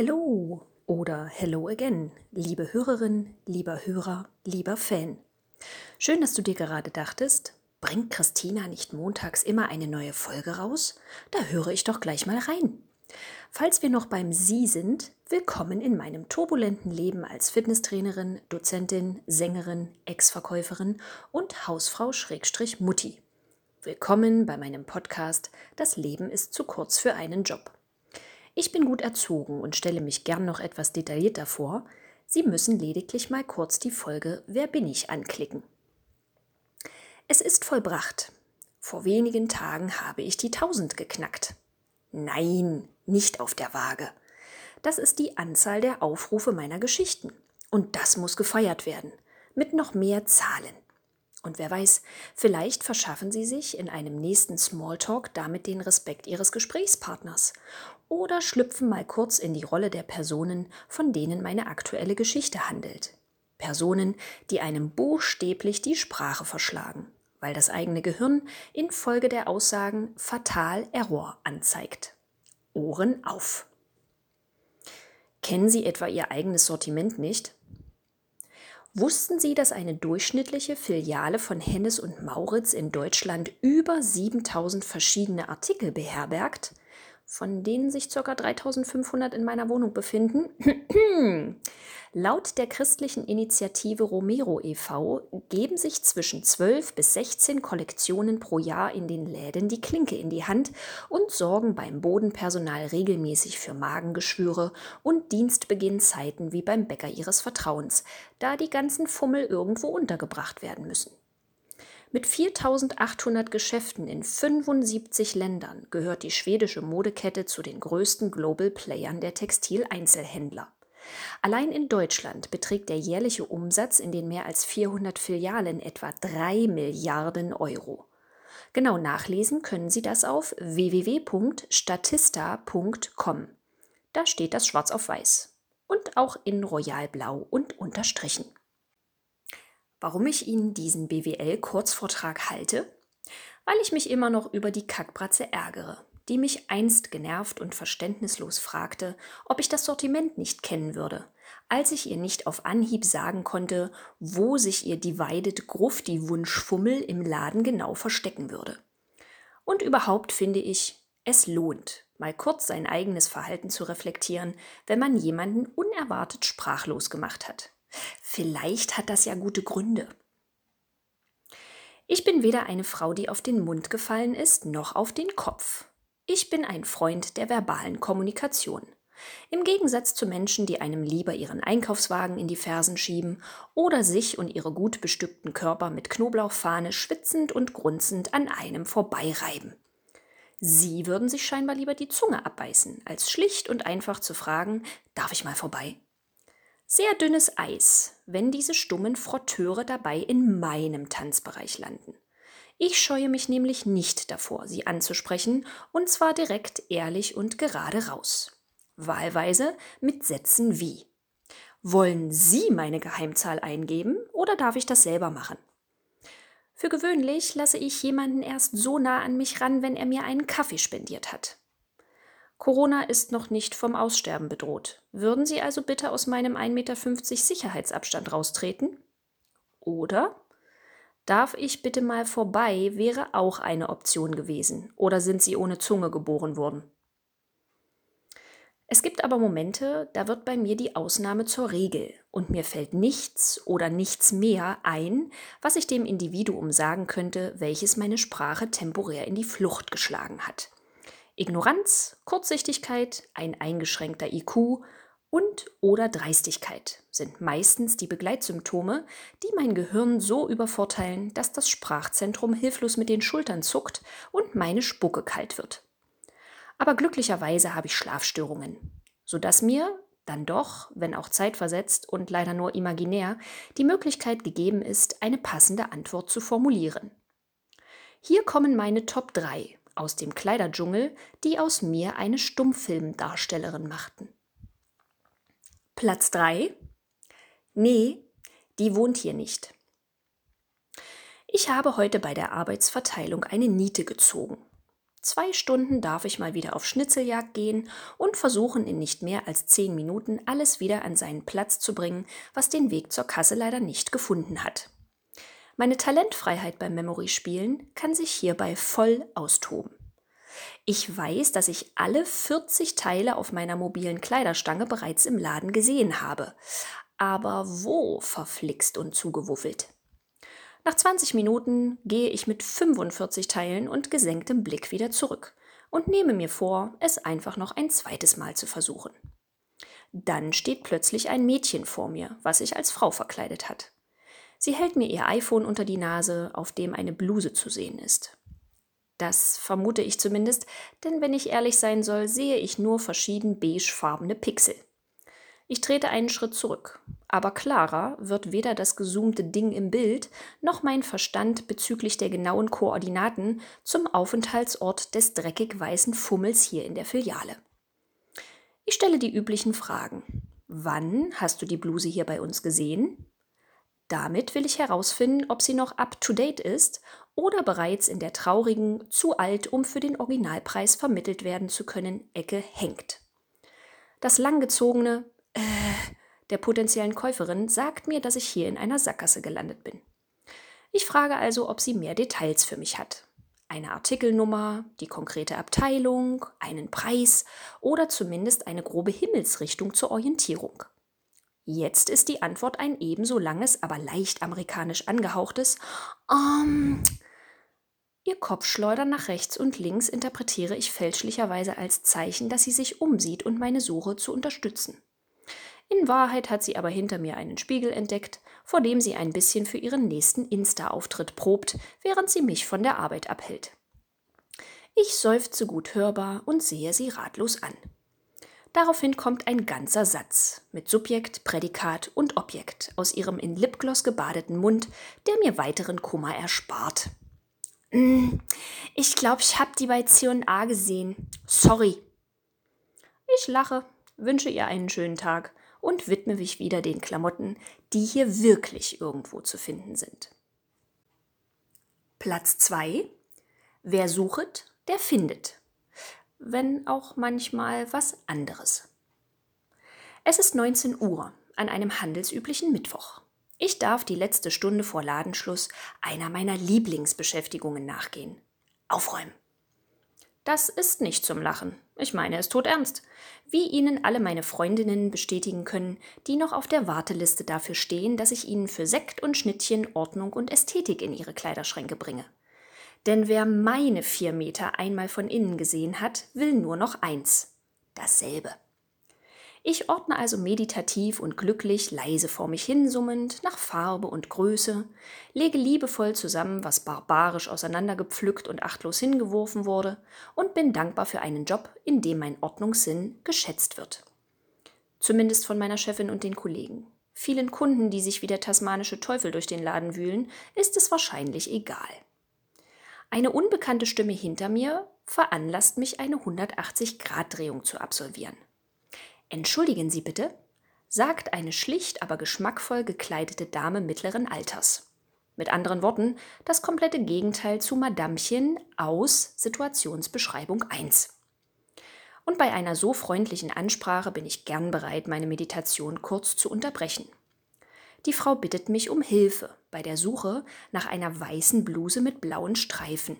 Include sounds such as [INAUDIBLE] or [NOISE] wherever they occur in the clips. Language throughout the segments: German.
Hello oder Hello again, liebe Hörerin, lieber Hörer, lieber Fan. Schön, dass du dir gerade dachtest, bringt Christina nicht montags immer eine neue Folge raus? Da höre ich doch gleich mal rein. Falls wir noch beim Sie sind, willkommen in meinem turbulenten Leben als Fitnesstrainerin, Dozentin, Sängerin, Ex-Verkäuferin und Hausfrau Schrägstrich Mutti. Willkommen bei meinem Podcast Das Leben ist zu kurz für einen Job. Ich bin gut erzogen und stelle mich gern noch etwas detaillierter vor. Sie müssen lediglich mal kurz die Folge Wer bin ich anklicken. Es ist vollbracht. Vor wenigen Tagen habe ich die 1000 geknackt. Nein, nicht auf der Waage. Das ist die Anzahl der Aufrufe meiner Geschichten. Und das muss gefeiert werden. Mit noch mehr Zahlen. Und wer weiß, vielleicht verschaffen Sie sich in einem nächsten Smalltalk damit den Respekt Ihres Gesprächspartners oder schlüpfen mal kurz in die Rolle der Personen, von denen meine aktuelle Geschichte handelt. Personen, die einem buchstäblich die Sprache verschlagen, weil das eigene Gehirn infolge der Aussagen fatal Error anzeigt. Ohren auf. Kennen Sie etwa Ihr eigenes Sortiment nicht? Wussten Sie, dass eine durchschnittliche Filiale von Hennes und Mauritz in Deutschland über 7000 verschiedene Artikel beherbergt? Von denen sich ca. 3500 in meiner Wohnung befinden. [CLEARS THROAT] Laut der christlichen Initiative Romero e.V. geben sich zwischen 12 bis 16 Kollektionen pro Jahr in den Läden die Klinke in die Hand und sorgen beim Bodenpersonal regelmäßig für Magengeschwüre und Dienstbeginnzeiten wie beim Bäcker ihres Vertrauens, da die ganzen Fummel irgendwo untergebracht werden müssen. Mit 4800 Geschäften in 75 Ländern gehört die schwedische Modekette zu den größten Global Playern der Textileinzelhändler. Allein in Deutschland beträgt der jährliche Umsatz in den mehr als 400 Filialen etwa 3 Milliarden Euro. Genau nachlesen können Sie das auf www.statista.com. Da steht das schwarz auf weiß und auch in Royalblau und unterstrichen. Warum ich Ihnen diesen BWL-Kurzvortrag halte? Weil ich mich immer noch über die Kackbratze ärgere, die mich einst genervt und verständnislos fragte, ob ich das Sortiment nicht kennen würde, als ich ihr nicht auf Anhieb sagen konnte, wo sich ihr Divided Grufti Wunschfummel im Laden genau verstecken würde. Und überhaupt finde ich, es lohnt, mal kurz sein eigenes Verhalten zu reflektieren, wenn man jemanden unerwartet sprachlos gemacht hat. Vielleicht hat das ja gute Gründe. Ich bin weder eine Frau, die auf den Mund gefallen ist, noch auf den Kopf. Ich bin ein Freund der verbalen Kommunikation. Im Gegensatz zu Menschen, die einem lieber ihren Einkaufswagen in die Fersen schieben oder sich und ihre gut bestückten Körper mit Knoblauchfahne schwitzend und grunzend an einem vorbeireiben. Sie würden sich scheinbar lieber die Zunge abbeißen, als schlicht und einfach zu fragen, darf ich mal vorbei? Sehr dünnes Eis, wenn diese stummen Frotteure dabei in meinem Tanzbereich landen. Ich scheue mich nämlich nicht davor, sie anzusprechen, und zwar direkt ehrlich und gerade raus. Wahlweise mit Sätzen wie Wollen Sie meine Geheimzahl eingeben oder darf ich das selber machen? Für gewöhnlich lasse ich jemanden erst so nah an mich ran, wenn er mir einen Kaffee spendiert hat. Corona ist noch nicht vom Aussterben bedroht. Würden Sie also bitte aus meinem 1,50 Meter Sicherheitsabstand raustreten? Oder Darf ich bitte mal vorbei wäre auch eine Option gewesen. Oder sind Sie ohne Zunge geboren worden? Es gibt aber Momente, da wird bei mir die Ausnahme zur Regel und mir fällt nichts oder nichts mehr ein, was ich dem Individuum sagen könnte, welches meine Sprache temporär in die Flucht geschlagen hat. Ignoranz, Kurzsichtigkeit, ein eingeschränkter IQ und oder Dreistigkeit sind meistens die Begleitsymptome, die mein Gehirn so übervorteilen, dass das Sprachzentrum hilflos mit den Schultern zuckt und meine Spucke kalt wird. Aber glücklicherweise habe ich Schlafstörungen, sodass mir dann doch, wenn auch zeitversetzt und leider nur imaginär, die Möglichkeit gegeben ist, eine passende Antwort zu formulieren. Hier kommen meine Top 3 aus dem Kleiderdschungel, die aus mir eine Stummfilmdarstellerin machten. Platz 3. Nee, die wohnt hier nicht. Ich habe heute bei der Arbeitsverteilung eine Niete gezogen. Zwei Stunden darf ich mal wieder auf Schnitzeljagd gehen und versuchen, in nicht mehr als zehn Minuten alles wieder an seinen Platz zu bringen, was den Weg zur Kasse leider nicht gefunden hat. Meine Talentfreiheit beim Memory-Spielen kann sich hierbei voll austoben. Ich weiß, dass ich alle 40 Teile auf meiner mobilen Kleiderstange bereits im Laden gesehen habe. Aber wo verflixt und zugewuffelt? Nach 20 Minuten gehe ich mit 45 Teilen und gesenktem Blick wieder zurück und nehme mir vor, es einfach noch ein zweites Mal zu versuchen. Dann steht plötzlich ein Mädchen vor mir, was sich als Frau verkleidet hat. Sie hält mir ihr iPhone unter die Nase, auf dem eine Bluse zu sehen ist. Das vermute ich zumindest, denn wenn ich ehrlich sein soll, sehe ich nur verschieden beigefarbene Pixel. Ich trete einen Schritt zurück, aber klarer wird weder das gezoomte Ding im Bild noch mein Verstand bezüglich der genauen Koordinaten zum Aufenthaltsort des dreckig weißen Fummels hier in der Filiale. Ich stelle die üblichen Fragen. Wann hast du die Bluse hier bei uns gesehen? Damit will ich herausfinden, ob sie noch up-to-date ist oder bereits in der traurigen, zu alt, um für den Originalpreis vermittelt werden zu können, Ecke hängt. Das langgezogene äh, der potenziellen Käuferin sagt mir, dass ich hier in einer Sackgasse gelandet bin. Ich frage also, ob sie mehr Details für mich hat. Eine Artikelnummer, die konkrete Abteilung, einen Preis oder zumindest eine grobe Himmelsrichtung zur Orientierung. Jetzt ist die Antwort ein ebenso langes, aber leicht amerikanisch angehauchtes um. Ihr Kopfschleudern nach rechts und links interpretiere ich fälschlicherweise als Zeichen, dass sie sich umsieht und meine Suche zu unterstützen. In Wahrheit hat sie aber hinter mir einen Spiegel entdeckt, vor dem sie ein bisschen für ihren nächsten Insta-Auftritt probt, während sie mich von der Arbeit abhält. Ich seufze gut hörbar und sehe sie ratlos an. Daraufhin kommt ein ganzer Satz mit Subjekt, Prädikat und Objekt aus ihrem in Lipgloss gebadeten Mund, der mir weiteren Kummer erspart. Mm, ich glaube, ich habe die bei C&A gesehen. Sorry. Ich lache, wünsche ihr einen schönen Tag und widme mich wieder den Klamotten, die hier wirklich irgendwo zu finden sind. Platz 2. Wer suchet, der findet wenn auch manchmal was anderes. Es ist 19 Uhr an einem handelsüblichen Mittwoch. Ich darf die letzte Stunde vor Ladenschluss einer meiner Lieblingsbeschäftigungen nachgehen. Aufräumen. Das ist nicht zum Lachen. Ich meine es tot ernst. Wie Ihnen alle meine Freundinnen bestätigen können, die noch auf der Warteliste dafür stehen, dass ich Ihnen für Sekt und Schnittchen Ordnung und Ästhetik in Ihre Kleiderschränke bringe. Denn wer meine vier Meter einmal von innen gesehen hat, will nur noch eins. Dasselbe. Ich ordne also meditativ und glücklich, leise vor mich hinsummend, nach Farbe und Größe, lege liebevoll zusammen, was barbarisch auseinandergepflückt und achtlos hingeworfen wurde, und bin dankbar für einen Job, in dem mein Ordnungssinn geschätzt wird. Zumindest von meiner Chefin und den Kollegen. Vielen Kunden, die sich wie der tasmanische Teufel durch den Laden wühlen, ist es wahrscheinlich egal. Eine unbekannte Stimme hinter mir veranlasst mich, eine 180-Grad-Drehung zu absolvieren. Entschuldigen Sie bitte, sagt eine schlicht, aber geschmackvoll gekleidete Dame mittleren Alters. Mit anderen Worten, das komplette Gegenteil zu Madamchen aus Situationsbeschreibung 1. Und bei einer so freundlichen Ansprache bin ich gern bereit, meine Meditation kurz zu unterbrechen. Die Frau bittet mich um Hilfe bei der Suche nach einer weißen Bluse mit blauen Streifen.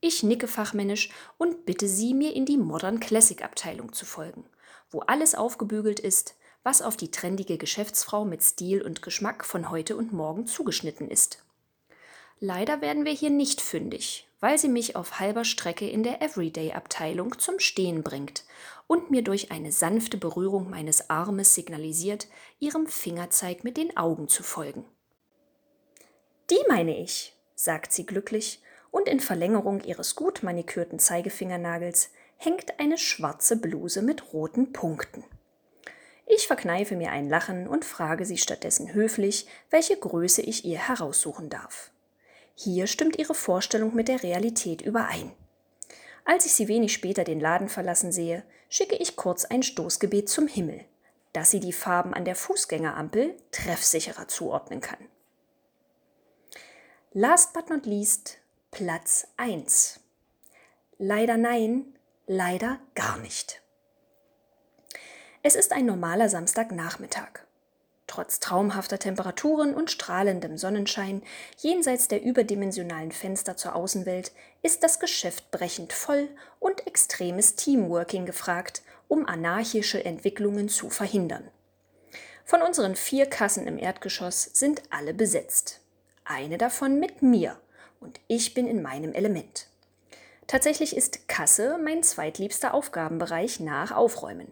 Ich nicke fachmännisch und bitte sie, mir in die Modern Classic Abteilung zu folgen, wo alles aufgebügelt ist, was auf die trendige Geschäftsfrau mit Stil und Geschmack von heute und morgen zugeschnitten ist. Leider werden wir hier nicht fündig, weil sie mich auf halber Strecke in der Everyday-Abteilung zum Stehen bringt und mir durch eine sanfte Berührung meines Armes signalisiert, ihrem Fingerzeig mit den Augen zu folgen. Die meine ich, sagt sie glücklich, und in Verlängerung ihres gut manikürten Zeigefingernagels hängt eine schwarze Bluse mit roten Punkten. Ich verkneife mir ein Lachen und frage sie stattdessen höflich, welche Größe ich ihr heraussuchen darf. Hier stimmt ihre Vorstellung mit der Realität überein. Als ich sie wenig später den Laden verlassen sehe, schicke ich kurz ein Stoßgebet zum Himmel, dass sie die Farben an der Fußgängerampel treffsicherer zuordnen kann. Last but not least Platz 1. leider nein, leider gar nicht. Es ist ein normaler Samstagnachmittag. Trotz traumhafter Temperaturen und strahlendem Sonnenschein jenseits der überdimensionalen Fenster zur Außenwelt ist das Geschäft brechend voll und extremes Teamworking gefragt, um anarchische Entwicklungen zu verhindern. Von unseren vier Kassen im Erdgeschoss sind alle besetzt. Eine davon mit mir und ich bin in meinem Element. Tatsächlich ist Kasse mein zweitliebster Aufgabenbereich nach Aufräumen.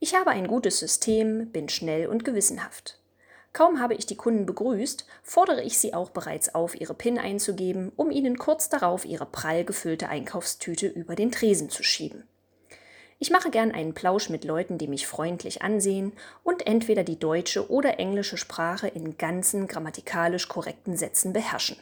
Ich habe ein gutes System, bin schnell und gewissenhaft. Kaum habe ich die Kunden begrüßt, fordere ich sie auch bereits auf, ihre PIN einzugeben, um ihnen kurz darauf ihre prall gefüllte Einkaufstüte über den Tresen zu schieben. Ich mache gern einen Plausch mit Leuten, die mich freundlich ansehen und entweder die deutsche oder englische Sprache in ganzen grammatikalisch korrekten Sätzen beherrschen.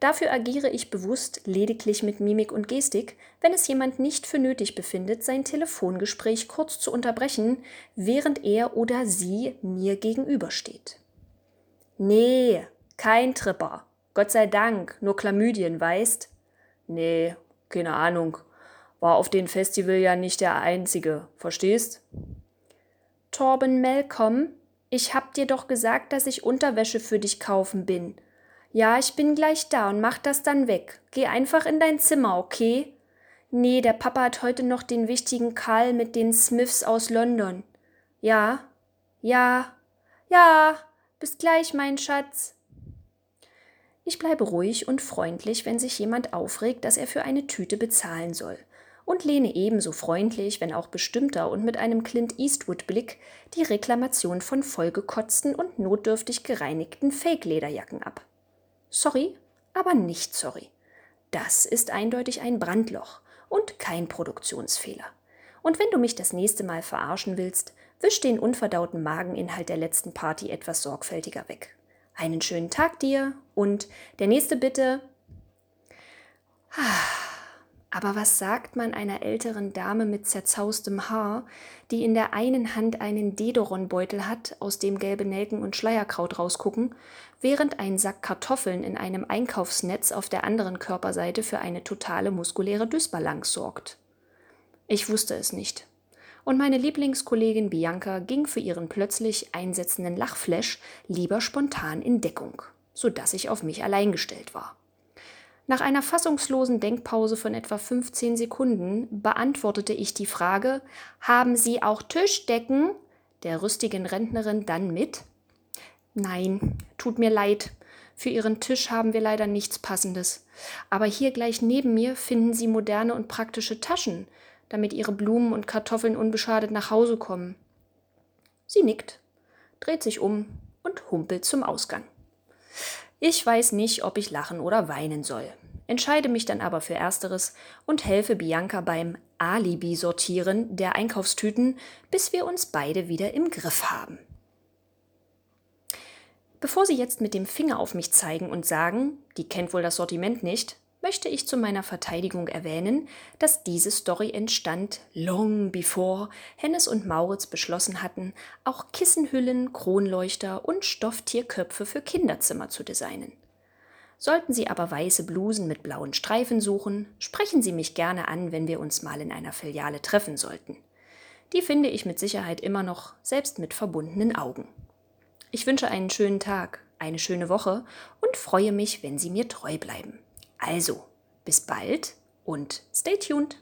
Dafür agiere ich bewusst lediglich mit Mimik und Gestik, wenn es jemand nicht für nötig befindet, sein Telefongespräch kurz zu unterbrechen, während er oder sie mir gegenübersteht. Nee, kein Tripper. Gott sei Dank, nur Chlamydien, weißt? Nee, keine Ahnung. War auf dem Festival ja nicht der einzige, verstehst? Torben Malcolm, ich hab dir doch gesagt, dass ich Unterwäsche für dich kaufen bin. Ja, ich bin gleich da und mach das dann weg. Geh einfach in dein Zimmer, okay? Nee, der Papa hat heute noch den wichtigen Karl mit den Smiths aus London. Ja, ja, ja, bis gleich, mein Schatz. Ich bleibe ruhig und freundlich, wenn sich jemand aufregt, dass er für eine Tüte bezahlen soll, und lehne ebenso freundlich, wenn auch bestimmter und mit einem Clint Eastwood-Blick, die Reklamation von vollgekotzten und notdürftig gereinigten Fake-Lederjacken ab. Sorry, aber nicht sorry. Das ist eindeutig ein Brandloch und kein Produktionsfehler. Und wenn du mich das nächste Mal verarschen willst, wisch den unverdauten Mageninhalt der letzten Party etwas sorgfältiger weg. Einen schönen Tag dir und der nächste bitte. Ah. Aber was sagt man einer älteren Dame mit zerzaustem Haar, die in der einen Hand einen Dedoron-Beutel hat, aus dem gelbe Nelken und Schleierkraut rausgucken, während ein Sack Kartoffeln in einem Einkaufsnetz auf der anderen Körperseite für eine totale muskuläre Dysbalance sorgt? Ich wusste es nicht. Und meine Lieblingskollegin Bianca ging für ihren plötzlich einsetzenden Lachflash lieber spontan in Deckung, sodass ich auf mich allein gestellt war. Nach einer fassungslosen Denkpause von etwa 15 Sekunden beantwortete ich die Frage: Haben Sie auch Tischdecken? der rüstigen Rentnerin dann mit: Nein, tut mir leid. Für Ihren Tisch haben wir leider nichts Passendes. Aber hier gleich neben mir finden Sie moderne und praktische Taschen, damit Ihre Blumen und Kartoffeln unbeschadet nach Hause kommen. Sie nickt, dreht sich um und humpelt zum Ausgang. Ich weiß nicht, ob ich lachen oder weinen soll, entscheide mich dann aber für Ersteres und helfe Bianca beim Alibi-Sortieren der Einkaufstüten, bis wir uns beide wieder im Griff haben. Bevor Sie jetzt mit dem Finger auf mich zeigen und sagen, die kennt wohl das Sortiment nicht, möchte ich zu meiner Verteidigung erwähnen, dass diese Story entstand long before Hennes und Mauritz beschlossen hatten, auch Kissenhüllen, Kronleuchter und Stofftierköpfe für Kinderzimmer zu designen. Sollten Sie aber weiße Blusen mit blauen Streifen suchen, sprechen Sie mich gerne an, wenn wir uns mal in einer Filiale treffen sollten. Die finde ich mit Sicherheit immer noch, selbst mit verbundenen Augen. Ich wünsche einen schönen Tag, eine schöne Woche und freue mich, wenn Sie mir treu bleiben. Also, bis bald und stay tuned.